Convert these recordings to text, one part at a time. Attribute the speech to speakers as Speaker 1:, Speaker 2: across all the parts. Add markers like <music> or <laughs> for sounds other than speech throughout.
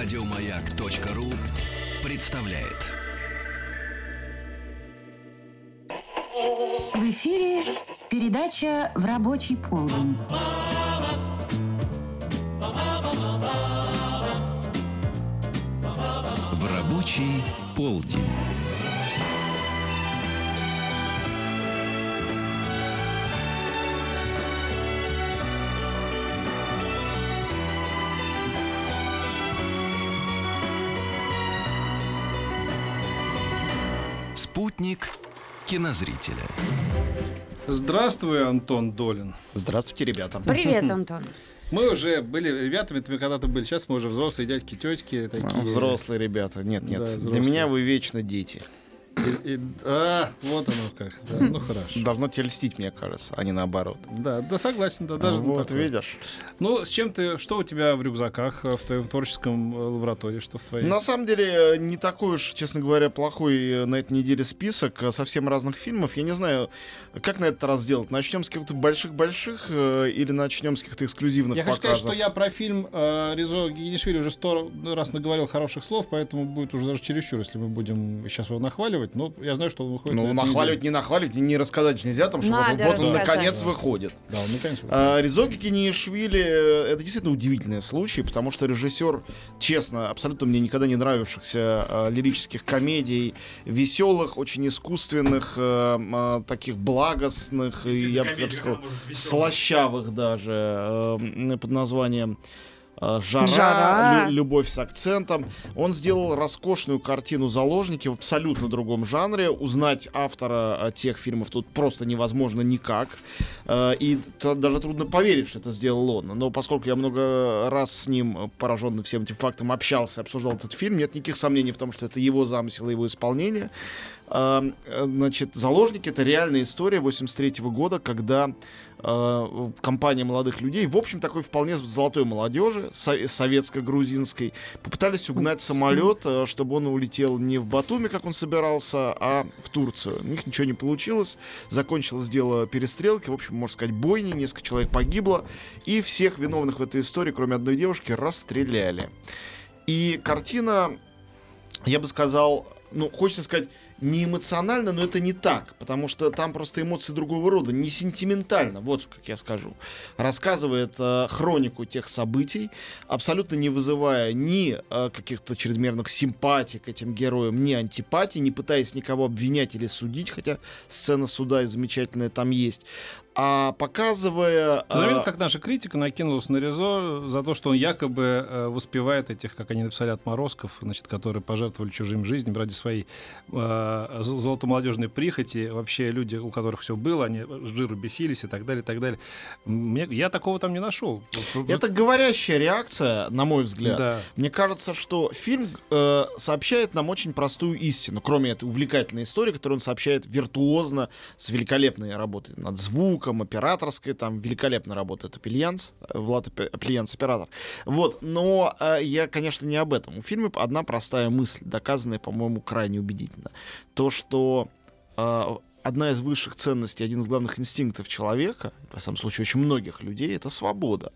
Speaker 1: Радиомаяк.ру представляет.
Speaker 2: В эфире передача «В рабочий полдень».
Speaker 1: В рабочий полдень. Спутник кинозрителя.
Speaker 3: Здравствуй, Антон Долин.
Speaker 4: Здравствуйте, ребята.
Speaker 5: Привет, <laughs> Антон.
Speaker 3: Мы уже были ребятами, мы когда-то были. Сейчас мы уже взрослые дядьки, тетки. Такие.
Speaker 4: А, Взрослые ребята. Нет, нет.
Speaker 3: Да,
Speaker 4: Для меня вы вечно дети.
Speaker 3: И- и- а, вот оно как. Да, ну хорошо.
Speaker 4: Должно тебя льстить, мне кажется, а не наоборот.
Speaker 3: Да, да, согласен, да, даже
Speaker 4: вот,
Speaker 3: такое.
Speaker 4: видишь.
Speaker 3: Ну, с чем ты, что у тебя в рюкзаках, э, в твоем творческом э, лаборатории, что в твоей?
Speaker 4: На самом деле, э, не такой уж, честно говоря, плохой на этой неделе список совсем разных фильмов. Я не знаю, как на этот раз сделать. Начнем с каких-то больших-больших или начнем с каких-то эксклюзивных
Speaker 3: Я хочу сказать,
Speaker 4: показов?
Speaker 3: что я про фильм э, Ризо Генишвили уже сто раз наговорил хороших слов, поэтому будет уже даже чересчур, если мы будем сейчас его нахваливать. Но я знаю, что он выходит на
Speaker 4: Ну,
Speaker 3: этой
Speaker 4: нахваливать, не нахваливать, и не рассказать нельзя, там, что вот,
Speaker 5: Надо
Speaker 4: вот он
Speaker 5: рассказать.
Speaker 4: наконец выходит.
Speaker 3: Да, он наконец выходит.
Speaker 4: А, Ризоки Кинишвили э, это действительно удивительный случай, потому что режиссер, честно, абсолютно мне никогда не нравившихся э, лирических комедий, веселых, очень искусственных, м, а, таких благостных, и я бы сказал, слащавых даже, э, под названием Жара,
Speaker 5: «Жара».
Speaker 4: лю- любовь с акцентом. Он сделал роскошную картину «Заложники» в абсолютно другом жанре. Узнать автора э, тех фильмов тут просто невозможно никак. Э, И даже трудно поверить, что это сделал он. Но поскольку я много раз с ним, э, пораженный всем этим фактом, общался, обсуждал этот фильм, нет никаких сомнений в том, что это его замысел и его исполнение. Э, Значит, «Заложники» — это реальная история 83 года, когда э, компания молодых людей, в общем, такой вполне золотой молодежи, со- советско-грузинской, попытались угнать самолет, э, чтобы он улетел не в Батуми, как он собирался, а в Турцию. У них ничего не получилось. Закончилось дело перестрелки, в общем, можно сказать, бойни, несколько человек погибло, и всех виновных в этой истории, кроме одной девушки, расстреляли. И картина, я бы сказал, ну, хочется сказать, не эмоционально, но это не так, потому что там просто эмоции другого рода, не сентиментально, вот как я скажу. Рассказывает э, хронику тех событий, абсолютно не вызывая ни э, каких-то чрезмерных симпатий к этим героям, ни антипатий, не пытаясь никого обвинять или судить, хотя сцена суда и замечательная там есть, а показывая...
Speaker 3: Ты заметил,
Speaker 4: э,
Speaker 3: как наша критика накинулась на Ризо за то, что он якобы э, воспевает этих, как они написали, отморозков, значит, которые пожертвовали чужим жизнью ради своей э, зол- золотомолодежной прихоти. Вообще люди, у которых все было, они жиру бесились и так далее, и так далее. Мне, я такого там не нашел.
Speaker 4: Это говорящая реакция, на мой взгляд.
Speaker 3: Да.
Speaker 4: Мне кажется, что фильм э, сообщает нам очень простую истину, кроме этой увлекательной истории, которую он сообщает виртуозно, с великолепной работой над звуком, операторской, там великолепно работает Опельянц, э, Влад Опе- Опельянц оператор. Вот, но э, я, конечно, не об этом. У фильма одна простая мысль, доказанная, по-моему, крайне убедительно. То, что э, одна из высших ценностей, один из главных инстинктов человека, в самом случае очень многих людей, это свобода.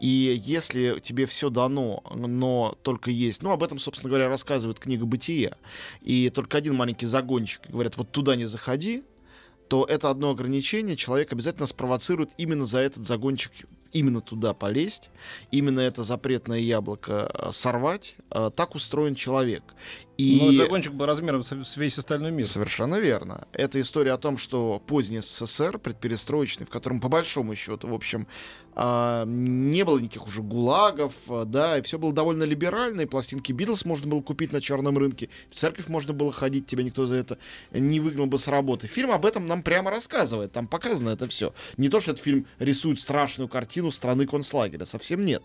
Speaker 4: И если тебе все дано, но только есть... Ну, об этом, собственно говоря, рассказывает книга «Бытие». И только один маленький загончик, говорят, вот туда не заходи, то это одно ограничение человек обязательно спровоцирует именно за этот загончик именно туда полезть, именно это запретное яблоко э, сорвать. Э, Так устроен человек. И...
Speaker 3: Но этот загончик был размером с весь остальной мир.
Speaker 4: Совершенно верно. Это история о том, что поздний СССР, предперестроечный, в котором по большому счету, в общем, а, не было никаких уже гулагов, а, да, и все было довольно либерально, и пластинки Битлз можно было купить на черном рынке, в церковь можно было ходить, тебя никто за это не выгнал бы с работы. Фильм об этом нам прямо рассказывает, там показано это все. Не то, что этот фильм рисует страшную картину страны концлагеря, совсем нет.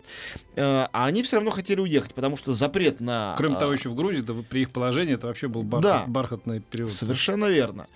Speaker 4: Э, А они все равно хотели уехать, потому что запрет на...
Speaker 3: Кроме
Speaker 4: а,
Speaker 3: того, еще в Грузии да, вы приехали их положение, это вообще был бархат,
Speaker 4: Да.
Speaker 3: бархатный период.
Speaker 4: Совершенно верно.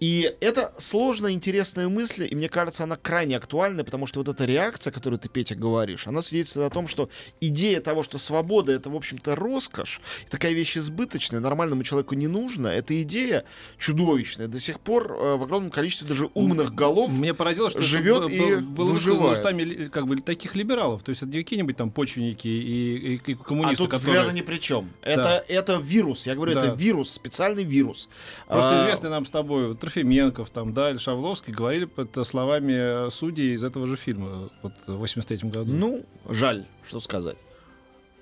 Speaker 4: И это сложная, интересная мысль, и мне кажется, она крайне актуальна, потому что вот эта реакция, которую ты, Петя, говоришь, она свидетельствует о том, что идея того, что свобода — это, в общем-то, роскошь, такая вещь избыточная, нормальному человеку не нужна, эта идея чудовищная. До сих пор э, в огромном количестве даже умных голов
Speaker 3: Мне поразило, что
Speaker 4: живет и
Speaker 3: был- было
Speaker 4: выживает.
Speaker 3: устами как бы таких либералов. То есть это не какие-нибудь там почвенники и, и- и коммунисты,
Speaker 4: А тут
Speaker 3: которые...
Speaker 4: взгляда ни при чем. Это, это вирус. Я говорю,
Speaker 3: Да.
Speaker 4: это вирус, специальный вирус.
Speaker 3: Просто
Speaker 4: А,
Speaker 3: известный нам с тобой Трофименков, там, да, или Шавловский говорили под словами судей из этого же фильма, вот в 83 году.
Speaker 4: Ну, жаль, что сказать.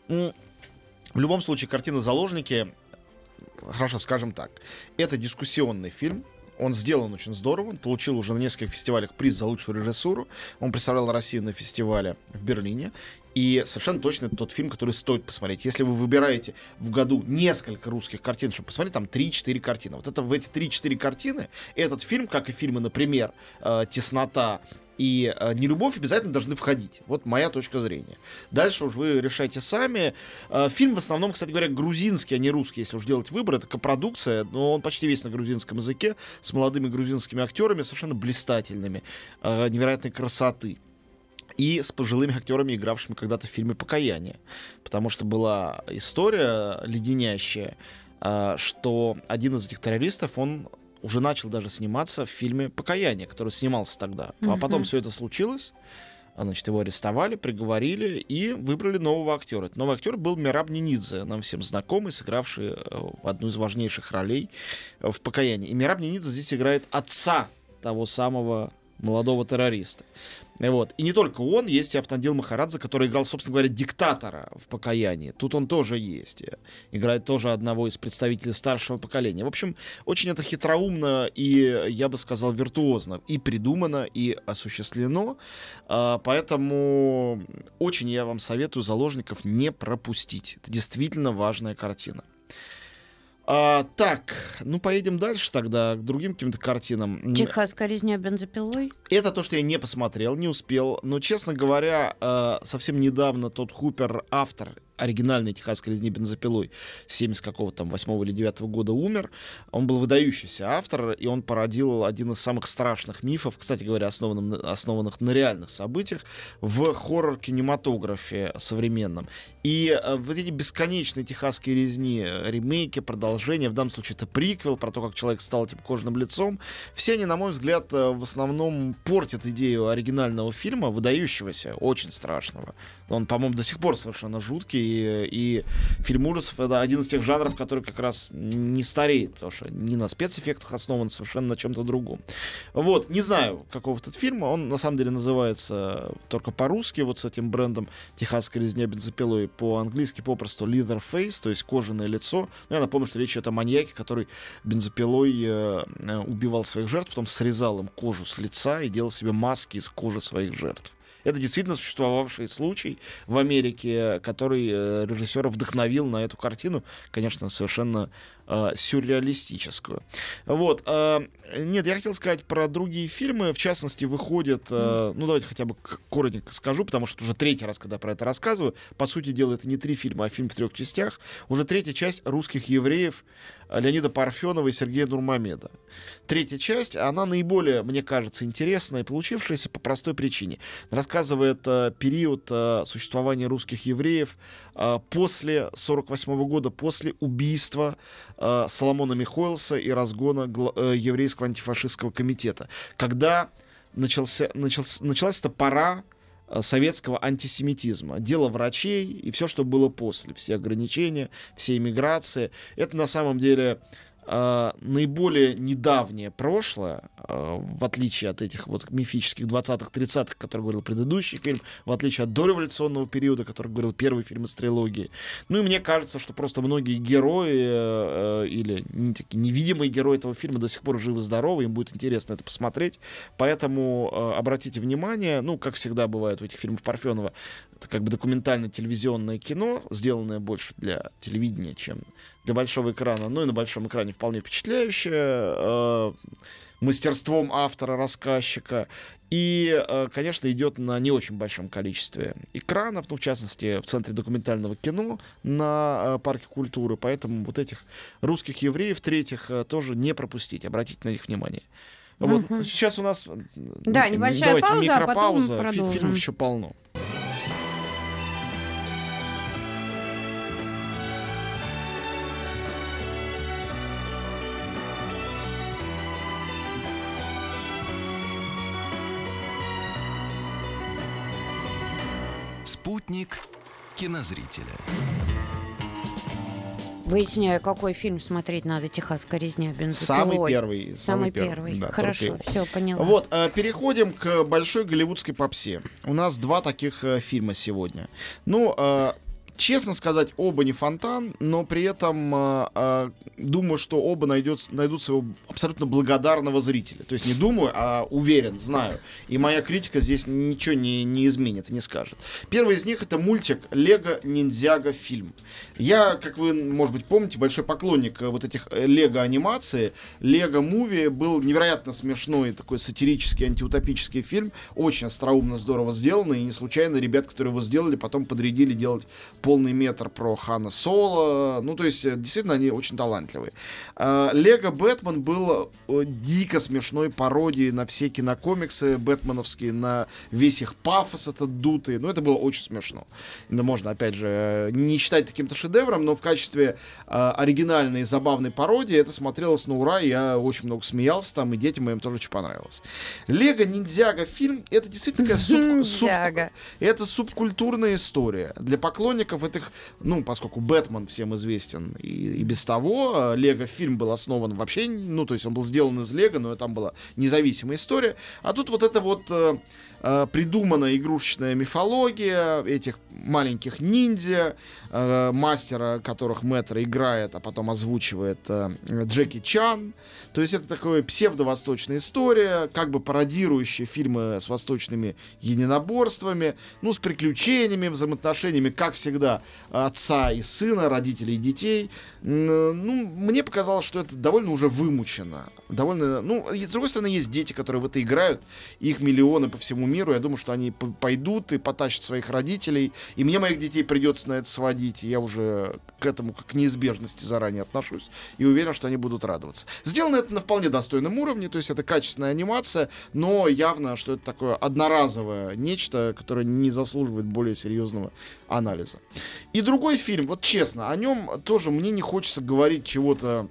Speaker 4: В любом случае, картина «Заложники», хорошо, скажем так, это дискуссионный фильм, он сделан очень здорово, он получил уже на нескольких фестивалях приз за лучшую режиссуру, он представлял Россию на фестивале в Берлине, и совершенно точно это тот фильм, который стоит посмотреть. Если вы выбираете в году несколько русских картин, чтобы посмотреть, там 3-4 картины. Вот это в эти 3-4 картины, этот фильм, как и фильмы, например, э, «Теснота» и э, «Нелюбовь» обязательно должны входить. Вот моя точка зрения. Дальше уж вы решайте сами. Э, Фильм в основном, кстати говоря, грузинский, а не русский, если уж делать выбор. Это копродукция, но он почти весь на грузинском языке, с молодыми грузинскими актерами, совершенно блистательными, э, невероятной красоты. И с пожилыми актерами, игравшими когда-то в фильме «Покаяние». Потому что была история леденящая, э, что один из этих террористов, он уже начал даже сниматься в фильме «Покаяние», который снимался тогда. А
Speaker 2: Мгм.
Speaker 4: потом все это случилось. А, Значит, его арестовали, приговорили и выбрали нового актера. Этот новый актер был Мираб Нинидзе, нам всем знакомый, сыгравший э, одну из важнейших ролей э, в «Покаянии». И Мираб Нинидзе здесь играет отца того самого молодого террориста. Вот. И не только он, есть и Автандил Махарадзе, который играл, собственно говоря, диктатора в «Покаянии». Тут он тоже есть. Играет тоже одного из представителей старшего поколения. В общем, очень это хитроумно и, я бы сказал, виртуозно. И придумано, и осуществлено. А, Поэтому очень я вам советую «Заложников» не пропустить. Это действительно важная картина. А, так, ну поедем дальше тогда к другим каким-то картинам.
Speaker 5: Техасская резня бензопилой.
Speaker 4: это то, что я не посмотрел, не успел. Но, честно говоря, э, совсем недавно тот Хупер, автор оригинальной техасской резни бензопилой 70 какого-то там 8 или 9 года умер. Он был выдающийся автор, и он породил один из самых страшных мифов, кстати говоря, основанным, на- основанных на реальных событиях, в хоррор-кинематографе современном. И э, вот эти бесконечные техасские резни, э, ремейки, продолжения, в данном случае это приквел про то, как человек стал этим кожаным лицом, все они, на мой взгляд, э, в основном портят идею оригинального фильма, выдающегося, очень страшного. Он, по-моему, до сих пор совершенно жуткий, и, и фильм ужасов — это один из тех жанров, который как раз не стареет, потому что не на спецэффектах основан, совершенно на чем-то другом. Вот, не знаю, какого этот фильм, он на самом деле называется только по-русски, вот с этим брендом «Техасская резня бензопилой», по-английски попросту «Leatherface», то есть кожаное лицо. Ну, я напомню, что речь идет о маньяке, который бензопилой э, э, убивал своих жертв, потом срезал им кожу с лица и делал себе маски из кожи своих жертв. Это действительно существовавший случай в Америке, который э, режиссера вдохновил на эту картину, конечно, совершенно э, сюрреалистическую. Вот. э, нет, я хотел сказать про другие фильмы. В частности, выходит... э, ну, давайте хотя бы коротенько скажу, потому что уже третий раз, когда про это рассказываю. По сути дела, это не три фильма, а фильм в трех частях. Уже третья часть «Русских евреев» Леонида Парфенова и Сергея Нурмамеда. Третья часть, она наиболее, мне кажется, интересная и получившаяся по простой причине. Рассказывает э, период существования русских евреев э, после 48 года, после убийства э, Соломона Михоэлса и разгона э, еврейского антифашистского комитета. Когда начался, начался, началась эта пора э, советского антисемитизма. Дело врачей и все, что было после. Все ограничения, все иммиграции. Это на самом деле э, наиболее недавнее прошлое, э, в отличие от этих вот мифических 20-х, 30-х, который говорил предыдущий фильм, в отличие от дореволюционного периода, который говорил первый фильм из трилогии. Ну и мне кажется, что просто многие герои э, э, или не такие невидимые герои этого фильма до сих пор живы-здоровы, им будет интересно это посмотреть. Поэтому э, обратите внимание, ну, как всегда бывает у этих фильмов Парфенова, Это как бы документальное телевизионное кино, сделанное больше для телевидения, чем для большого экрана. Ну и на большом экране вполне впечатляющее. э, мастерством автора, рассказчика. И, э, конечно, идет на не очень большом количестве экранов, ну, в частности, в Центре документального кино на э, Парке культуры. Поэтому вот этих русских евреев, третьих, э, тоже не пропустить, обратить на них внимание. Вот.
Speaker 5: Мгм.
Speaker 4: Сейчас у нас...
Speaker 5: Да, небольшая
Speaker 4: давайте,
Speaker 5: пауза, а потом
Speaker 4: микропауза.
Speaker 5: Продолжим.
Speaker 4: Фильмов еще полно.
Speaker 1: Спутник кинозрителя.
Speaker 5: Выясняю, какой фильм смотреть надо. Техасская резня бензопилой.
Speaker 4: Самый первый.
Speaker 5: Самый первый.
Speaker 4: да,
Speaker 5: Хорошо, все, поняла.
Speaker 4: Вот, э, переходим к большой голливудской попсе. У нас два таких э, фильма сегодня. Ну, э, честно сказать, оба не фонтан, но при этом э, э, думаю, что оба найдет, найдут своего абсолютно благодарного зрителя. То есть не думаю, а уверен, знаю. И моя критика здесь ничего не, не изменит не скажет. Первый из них это мультик Лего Ниндзяго фильм. Я, как вы, может быть, помните, большой поклонник э, вот этих Лего анимации. Лего Муви был невероятно смешной такой сатирический антиутопический фильм. Очень остроумно, здорово сделанный. И не случайно ребят, которые его сделали, потом подрядили делать полный метр про Хана Соло. Ну, то есть, э, действительно, они очень талантливые. А, Лего Бэтмен был э, дико смешной пародией на все кинокомиксы бэтменовские, на весь их пафос этот дутый. Ну, это было очень смешно. Ну, можно, опять же, э, не считать каким-то шедевром, но в качестве оригинальной и забавной пародии это смотрелось на ура. Я очень много смеялся там, и детям моим тоже очень понравилось. Лего Ниндзяго фильм это действительно такая суб- <laughs> суб- это субкультурная история. Для поклонников этих, ну, поскольку Бэтмен всем известен и, и без того, э, Лего фильм был основан вообще, ну, то есть он был сделан из Лего, но там была независимая история. А тут вот это вот э, э, придуманная игрушечная мифология этих маленьких ниндзя, э, мастера, которых Мэтра играет, а потом озвучивает э, Джеки Чан. То есть это такая псевдовосточная история, как бы пародирующая фильмы с восточными единоборствами, ну, с приключениями, взаимоотношениями, как всегда, отца и сына, родителей и детей. Ну, мне показалось, что это довольно уже вымучено. Довольно, ну, с другой стороны, есть дети, которые в это играют, их миллионы по всему миру. Я думаю, что они пойдут и потащат своих родителей. И мне моих детей придется на это сводить. И я уже к этому как к неизбежности заранее отношусь. И уверен, что они будут радоваться. Сделано это на вполне достойном уровне. То есть это качественная анимация, но явно, что это такое одноразовое нечто, которое не заслуживает более серьезного анализа. И другой фильм, вот честно, о нем тоже мне не хочется говорить чего-то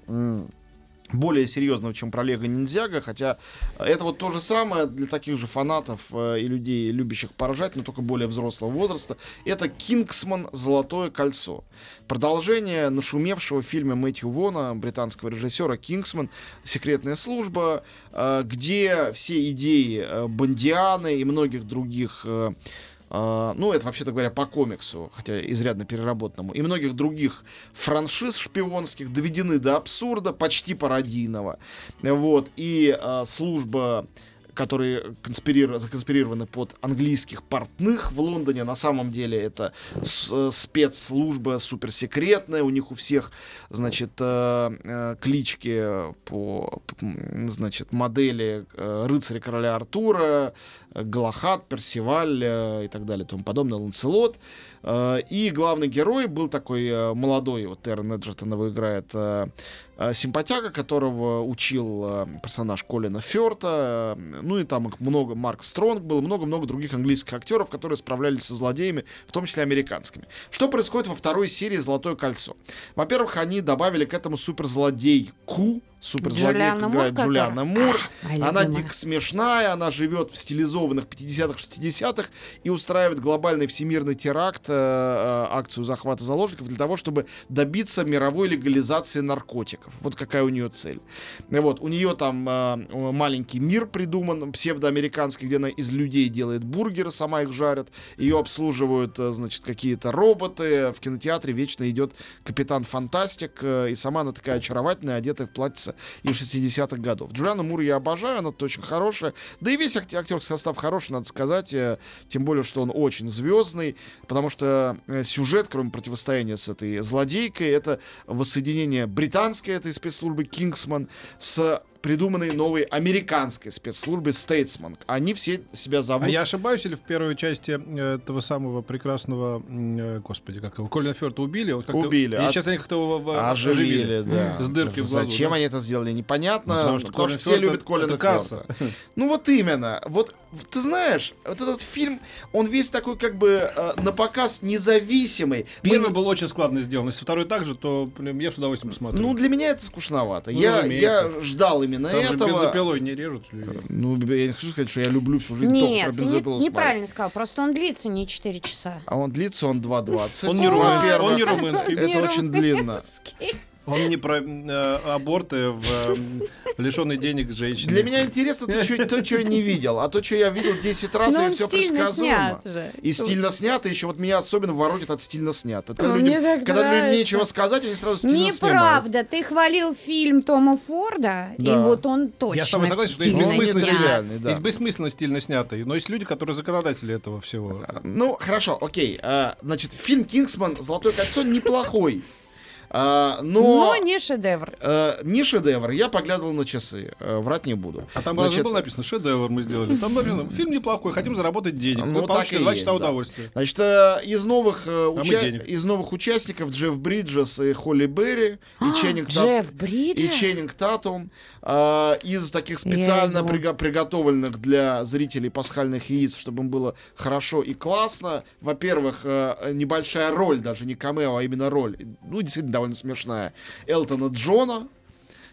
Speaker 4: более серьезного, чем про Лего Ниндзяго, хотя это вот то же самое для таких же фанатов э, и людей, любящих поражать, но только более взрослого возраста. Это «Кингсман. Золотое кольцо». Продолжение нашумевшего фильма Мэтью Вона, британского режиссера «Кингсман. Секретная служба», э, где все идеи э, Бондианы и многих других э, ну, это, вообще-то говоря, по комиксу, хотя изрядно переработанному, и многих других франшиз шпионских доведены до абсурда, почти пародийного. Вот, и а, служба которые конспирир- законспирированы под английских портных в Лондоне. На самом деле это э, спецслужба суперсекретная. У них у всех, значит, э, э, клички по, значит, модели рыцаря короля Артура, Галахад, Персиваль и так далее, и тому подобное, Ланцелот. Э, И главный герой был такой э, молодой, вот Террен Эджертон его играет, э, симпатяга, которого учил персонаж Колина Ферта. э, Ну и там много, Марк Стронг был, много-много других английских актеров, которые справлялись со злодеями, в том числе американскими. Что происходит во второй серии «Золотое кольцо»? Во-первых, они добавили к этому суперзлодейку, суперзлодейку
Speaker 5: Джулиана Мур,
Speaker 4: играет Джулиана
Speaker 5: которая-
Speaker 4: Мур.
Speaker 5: Моя
Speaker 4: Она дико смешная, она живет в стилизованных 50-х, 60-х и устраивает глобальный всемирный теракт, э, э, акцию захвата заложников для того, чтобы добиться мировой легализации наркотиков. Вот какая у нее цель. Вот, у нее там э, маленький мир придуман, псевдоамериканский, где она из людей делает бургеры, сама их жарит. Ее обслуживают, э, значит, какие-то роботы. В кинотеатре вечно идет Капитан Фантастик, э, и сама она такая очаровательная, одетая в платьице 50-х и 60-х годов. Джулиану Мур я обожаю, она очень хорошая. Да и весь акте- актерский состав хороший, надо сказать. э, Тем более, что он очень звездный, потому что э, сюжет, кроме противостояния с этой злодейкой, это воссоединение британской этой спецслужбы Кингсман с придуманной новой американской спецслужбы Statesman. Они все себя зовут...
Speaker 3: А я ошибаюсь, или в первой части э, этого самого прекрасного, э, господи, как его, Колина Фёрта убили? Как-то-
Speaker 4: Убили.
Speaker 3: И
Speaker 4: А-
Speaker 3: сейчас они как-то его в-
Speaker 4: Оживили, да. <laughs>
Speaker 3: С дыркой в глазу.
Speaker 4: Зачем
Speaker 3: да?
Speaker 4: они это сделали, непонятно.
Speaker 3: Ну, потому что Колин
Speaker 4: все
Speaker 3: Фёрд
Speaker 4: любят Колина. Фёрда. <laughs> Ну вот именно. Вот ты знаешь, вот этот фильм, он весь такой как бы э, на показ независимый. Мы
Speaker 3: Первый
Speaker 4: не-
Speaker 3: был очень складно сделан. Если второй так же, то я с удовольствием посмотрю.
Speaker 4: Ну, для меня это скучновато.
Speaker 3: Ну,
Speaker 4: я,
Speaker 3: разумеется.
Speaker 4: я ждал именно
Speaker 3: Там же
Speaker 4: этого.
Speaker 3: бензопилой не режут.
Speaker 4: Ну, я не хочу сказать, что я люблю всю жизнь только
Speaker 5: Нет,
Speaker 4: про
Speaker 5: ты
Speaker 4: бензопилу
Speaker 5: не- неправильно сказал. Просто он длится не 4 часа.
Speaker 4: А он длится, он 2.20.
Speaker 3: Он не румынский,
Speaker 4: Во-первых,
Speaker 3: он не румынский.
Speaker 4: Это очень длинно.
Speaker 3: Он не про э, аборты в э, лишенной денег женщине.
Speaker 4: Для меня интересно то, что, то, что я не видел. А то, что я видел 10 раз,
Speaker 5: Но
Speaker 4: и все предсказуемо.
Speaker 5: снят же.
Speaker 4: И стильно снято, еще вот меня особенно воротит от стильно снято. Это
Speaker 5: Ну,
Speaker 4: людям-
Speaker 5: мне так
Speaker 4: когда людям нечего сказать, они сразу стильно снимают.
Speaker 5: Неправда. Ты хвалил фильм Тома Форда, и
Speaker 4: Да.
Speaker 5: вот он точно
Speaker 3: Я с тобой согласен, что есть
Speaker 5: стильно
Speaker 4: Он
Speaker 3: бессмысленно,
Speaker 5: снят.
Speaker 4: идеальный, да.
Speaker 3: есть бессмысленно стильно снятый, но есть люди, которые законодатели этого всего.
Speaker 4: Ну, хорошо, окей. А, значит, фильм «Кингсман. Золотое кольцо» неплохой. А, но...
Speaker 5: Но не шедевр.
Speaker 4: э, не шедевр. Я поглядывал на часы. э, врать не буду.
Speaker 3: А там
Speaker 4: Значит,
Speaker 3: разве было написано шедевр мы сделали? Там написано фильм неплохой, хотим заработать денег.
Speaker 4: Ну,
Speaker 3: Вы
Speaker 4: так
Speaker 3: получите
Speaker 4: и
Speaker 3: два
Speaker 4: есть,
Speaker 3: часа
Speaker 4: да.
Speaker 3: удовольствия.
Speaker 4: Значит, э, из новых,
Speaker 3: мы
Speaker 4: уча- из новых участников Джефф Бриджес и Холли Берри и Ченнинг Тат-
Speaker 5: Джефф
Speaker 4: и
Speaker 5: Бриджес?
Speaker 4: Ченнинг Татум а, из таких специально приго- приготовленных для зрителей пасхальных яиц, чтобы им было хорошо и классно. Во-первых, небольшая роль, даже не камео, а именно роль, ну, действительно довольно смешная, Элтона Джона.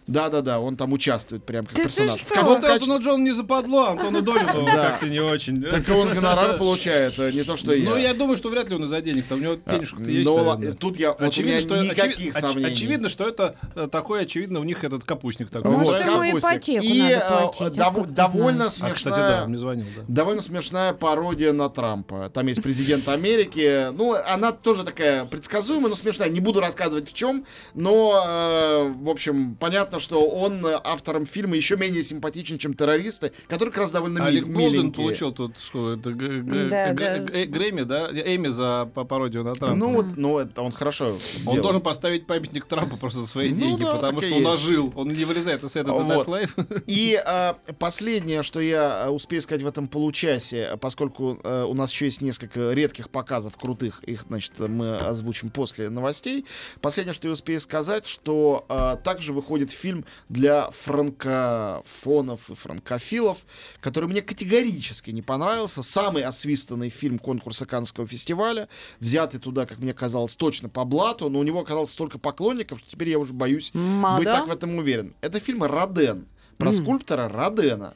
Speaker 4: Да-да-да, он там участвует прям как
Speaker 5: Да ты
Speaker 4: персонаж. В каком
Speaker 3: Вот
Speaker 4: качестве?
Speaker 3: Антону Джон не западло, Антону <laughs> Долину
Speaker 4: Да.
Speaker 3: как-то не очень.
Speaker 4: Так он гонорар получает, а не то, что я.
Speaker 3: Ну, я думаю, что вряд ли он из-за денег. Там у него
Speaker 4: А,
Speaker 3: денежка-то есть.
Speaker 4: ну, ла- тут я, вот у
Speaker 3: Очевидно,
Speaker 4: меня
Speaker 3: что,
Speaker 4: никаких
Speaker 3: очевид- оч-
Speaker 4: сомнений.
Speaker 3: очевидно, что это э, такой, очевидно, у них этот капустник такой.
Speaker 4: Вот,
Speaker 5: Может, ему
Speaker 4: капустник.
Speaker 5: ипотеку
Speaker 4: И,
Speaker 5: надо платить, а
Speaker 4: дов-
Speaker 5: как ты
Speaker 4: довольно
Speaker 5: знаешь?
Speaker 3: А, кстати,
Speaker 4: смешная,
Speaker 3: да, он мне звонил, да.
Speaker 4: довольно смешная пародия на Трампа. Там есть президент Америки. Ну, она тоже такая предсказуемая, но смешная. Не буду рассказывать в чем, но, э, в общем, понятно, что он э, автором фильма еще менее симпатичен, чем террористы, которые как раз довольно ми-
Speaker 3: Алек Болдуин
Speaker 4: миленькие.
Speaker 3: получил тут что, это, г- г-
Speaker 5: Да,
Speaker 3: г-
Speaker 5: да.
Speaker 3: г- Грэмми, да? Эми за пародию на Трампа.
Speaker 4: Ну, вот, ну, это он хорошо
Speaker 3: он
Speaker 4: делал.
Speaker 3: должен поставить памятник Трампу просто за свои
Speaker 4: Ну
Speaker 3: деньги,
Speaker 4: да,
Speaker 3: потому что он
Speaker 4: есть.
Speaker 3: нажил. Он не вылезает из этого
Speaker 4: Вот.
Speaker 3: Life.
Speaker 4: И э, последнее, что я э, успею сказать в этом получасе, поскольку э, у нас еще есть несколько редких показов крутых, их, значит, мы озвучим после новостей. Последнее, что я успею сказать, что э, также выходит фильм для франкофонов и франкофилов, который мне категорически не понравился. Самый освистанный фильм конкурса Каннского фестиваля, взятый туда, как мне казалось, точно по блату, но у него оказалось столько поклонников, что теперь я уже боюсь
Speaker 5: Ма,
Speaker 4: быть так в этом уверен. Это фильм «Роден». Про скульптора Родена.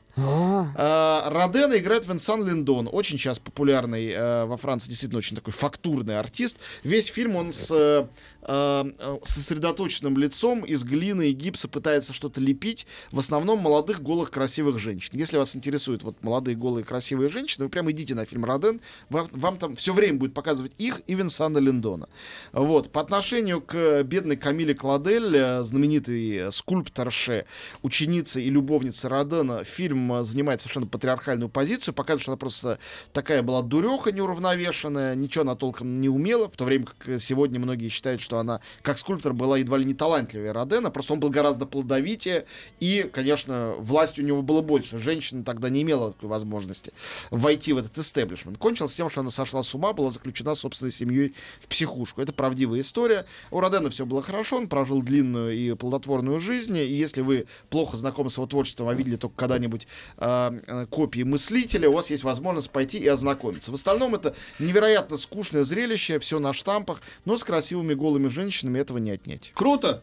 Speaker 5: А,
Speaker 4: А, Родена играет Венсан Линдон, очень сейчас популярный э, во Франции, действительно очень такой фактурный артист. Весь фильм он с э, э, сосредоточенным лицом из глины и гипса пытается что-то лепить, в основном молодых, голых, красивых женщин. Если вас интересуют вот молодые, голые, красивые женщины, вы прямо идите на фильм Роден, вам, вам там все время будет показывать их и Венсана Линдона. Вот. По отношению к бедной Камиле Кладель, э, знаменитой скульпторше, ученице и любовнице Родена, фильм э, занимает совершенно патриархальную позицию, показывает, что она просто такая была дуреха неуравновешенная, ничего она толком не умела, в то время как э, сегодня многие считают, что она как скульптор была едва ли не талантливее Родена, просто он был гораздо плодовитее, и, конечно, власти у него было больше. Женщина тогда не имела такой возможности войти в этот истеблишмент. Кончилось тем, что она сошла с ума, была заключена собственной семьей в психушку. Это правдивая история. У Родена все было хорошо, он прожил длинную и плодотворную жизнь, и если вы плохо знакомы с его творчеством, а видели только когда-нибудь э, э, копии мыслителя, у вас есть возможность пойти и ознакомиться. В остальном это невероятно скучное зрелище, все на штампах, но с красивыми голыми женщинами этого не отнять.
Speaker 3: Круто!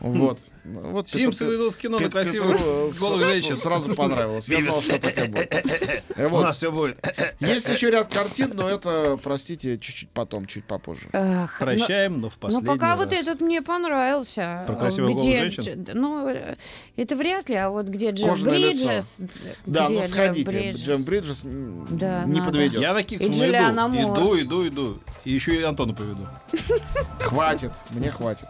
Speaker 4: Вот. вот
Speaker 3: Симпсоны идут в кино на голых
Speaker 4: с-
Speaker 3: женщин.
Speaker 4: Сразу понравилось. Я знал, что такое будет.
Speaker 3: У нас все будет.
Speaker 4: Есть еще ряд картин, но это, простите, чуть-чуть потом, чуть попозже.
Speaker 5: эх, ну-
Speaker 3: Прощаем, но в
Speaker 5: Ну,
Speaker 3: последний
Speaker 5: пока вот этот мне понравился.
Speaker 3: Про красивых голых
Speaker 5: где,
Speaker 3: женщин?
Speaker 5: Ну, это вряд ли, а вот где
Speaker 4: лицо.
Speaker 5: Бриджес.
Speaker 4: Да,
Speaker 5: где
Speaker 4: ну сходите.
Speaker 5: Бриджес.
Speaker 4: Джем Бриджес
Speaker 5: Да,
Speaker 4: не
Speaker 5: надо.
Speaker 4: подведет.
Speaker 3: Я
Speaker 5: Джулиана
Speaker 3: иду. Иду, иду, иду. И еще и Антона поведу.
Speaker 4: Хватит, мне хватит.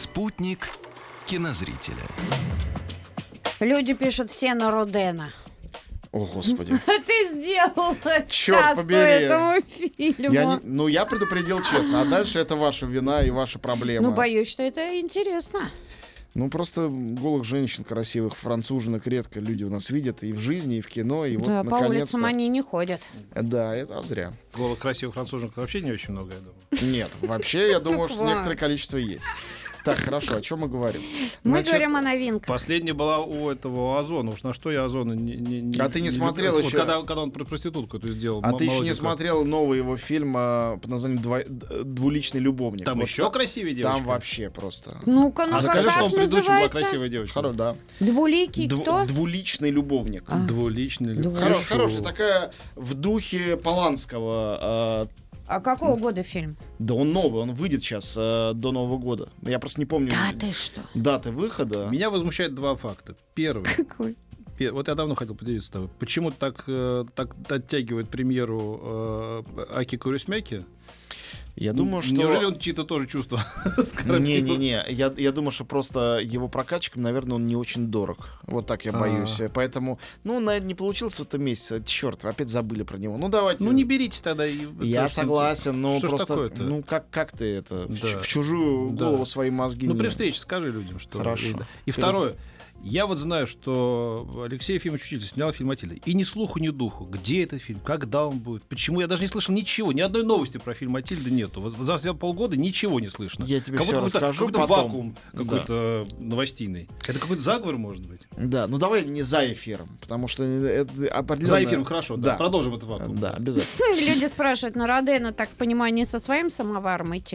Speaker 1: Спутник кинозрителя.
Speaker 5: Люди пишут все на Родена.
Speaker 4: О, господи. <laughs>
Speaker 5: Ты сделал
Speaker 4: Чёрт побери.
Speaker 5: этому фильму.
Speaker 4: Я не- ну, я предупредил честно, а дальше это ваша вина и ваша проблема.
Speaker 5: Ну, боюсь, что это интересно.
Speaker 4: Ну, просто голых женщин красивых, француженок редко люди у нас видят и в жизни, и в кино, и вот
Speaker 5: да, по
Speaker 4: наконец-то...
Speaker 5: улицам они не ходят.
Speaker 4: Да, это зря.
Speaker 3: Голых красивых француженок вообще не очень много, я думаю.
Speaker 4: Нет, вообще, я думаю, что некоторое количество есть. Так, хорошо, о чем мы говорим?
Speaker 5: Мы
Speaker 4: Значит,
Speaker 5: говорим о новинках.
Speaker 3: Последняя была у этого Озона. Уж на что я Озона не, не, не
Speaker 4: А ты не смотрел
Speaker 3: люблю. Вот
Speaker 4: еще?
Speaker 3: Когда, когда он про проститутку эту сделал.
Speaker 4: А ты еще не смотрел новый его фильм а, под названием «Два- д- «Двуличный любовник».
Speaker 3: Там
Speaker 4: Вот
Speaker 3: еще
Speaker 4: та-
Speaker 3: красивее девочка.
Speaker 4: Там вообще просто...
Speaker 5: Ну-ка, ну
Speaker 3: А
Speaker 5: как,
Speaker 3: скажи, что
Speaker 5: как
Speaker 3: он в предыдущем была красивая девочка.
Speaker 4: Хоро- да.
Speaker 5: Двуликий
Speaker 4: Дв-
Speaker 5: кто?
Speaker 4: Двуличный любовник.
Speaker 5: А.
Speaker 3: Двуличный.
Speaker 4: Хоро-
Speaker 3: Хорошо.
Speaker 4: Хорошая такая в духе Поланского. а,
Speaker 5: А какого года фильм?
Speaker 4: да он новый, он выйдет сейчас до Нового года. Я просто не помню
Speaker 5: Да ты что?
Speaker 4: даты выхода.
Speaker 3: Меня возмущает два факта. Первый.
Speaker 5: Какой?
Speaker 3: Вот я давно хотел поделиться с тобой. Почему так, э, так оттягивает премьеру э, Аки Курисмяки?
Speaker 4: Я думаю, что...
Speaker 3: Неужели он чьи-то тоже чувства? <laughs>
Speaker 4: Не-не-не, я, я думаю, что просто его прокатчикам, наверное, он не очень дорог. Вот так я
Speaker 3: А.
Speaker 4: боюсь. Поэтому, ну, на не получилось в этом месяце. Черт, опять забыли про него. Ну, давайте.
Speaker 3: Ну не берите тогда.
Speaker 4: Я
Speaker 3: что-
Speaker 4: согласен, но
Speaker 3: что ж
Speaker 4: просто,
Speaker 3: такое-то?
Speaker 4: ну как как ты это в,
Speaker 3: Да.
Speaker 4: ч- в чужую
Speaker 3: Да.
Speaker 4: голову свои мозги?
Speaker 3: Ну,
Speaker 4: не-
Speaker 3: при встрече скажи людям, что...
Speaker 4: Хорошо.
Speaker 3: И, и второе. Я вот знаю, что Алексей Ефимович Учитель снял фильм «Матильда». И ни слуху, ни духу. Где этот фильм? Когда он будет? Почему? Я даже не слышал ничего. Ни одной новости про фильм «Матильда» нету. Вот За полгода ничего не слышно.
Speaker 4: Я тебе
Speaker 3: Как какой-то-
Speaker 4: расскажу
Speaker 3: Какой-то
Speaker 4: потом.
Speaker 3: вакуум
Speaker 4: Да.
Speaker 3: какой-то новостийный. Это какой-то заговор, может быть?
Speaker 4: Да, ну давай не за эфиром, потому что это определенно...
Speaker 3: За эфиром хорошо, да.
Speaker 4: Да.
Speaker 3: Продолжим этот вакуум.
Speaker 4: Да, обязательно. <laughs>
Speaker 5: Люди спрашивают, на Родена, так понимаю, не со своим самоваром идти?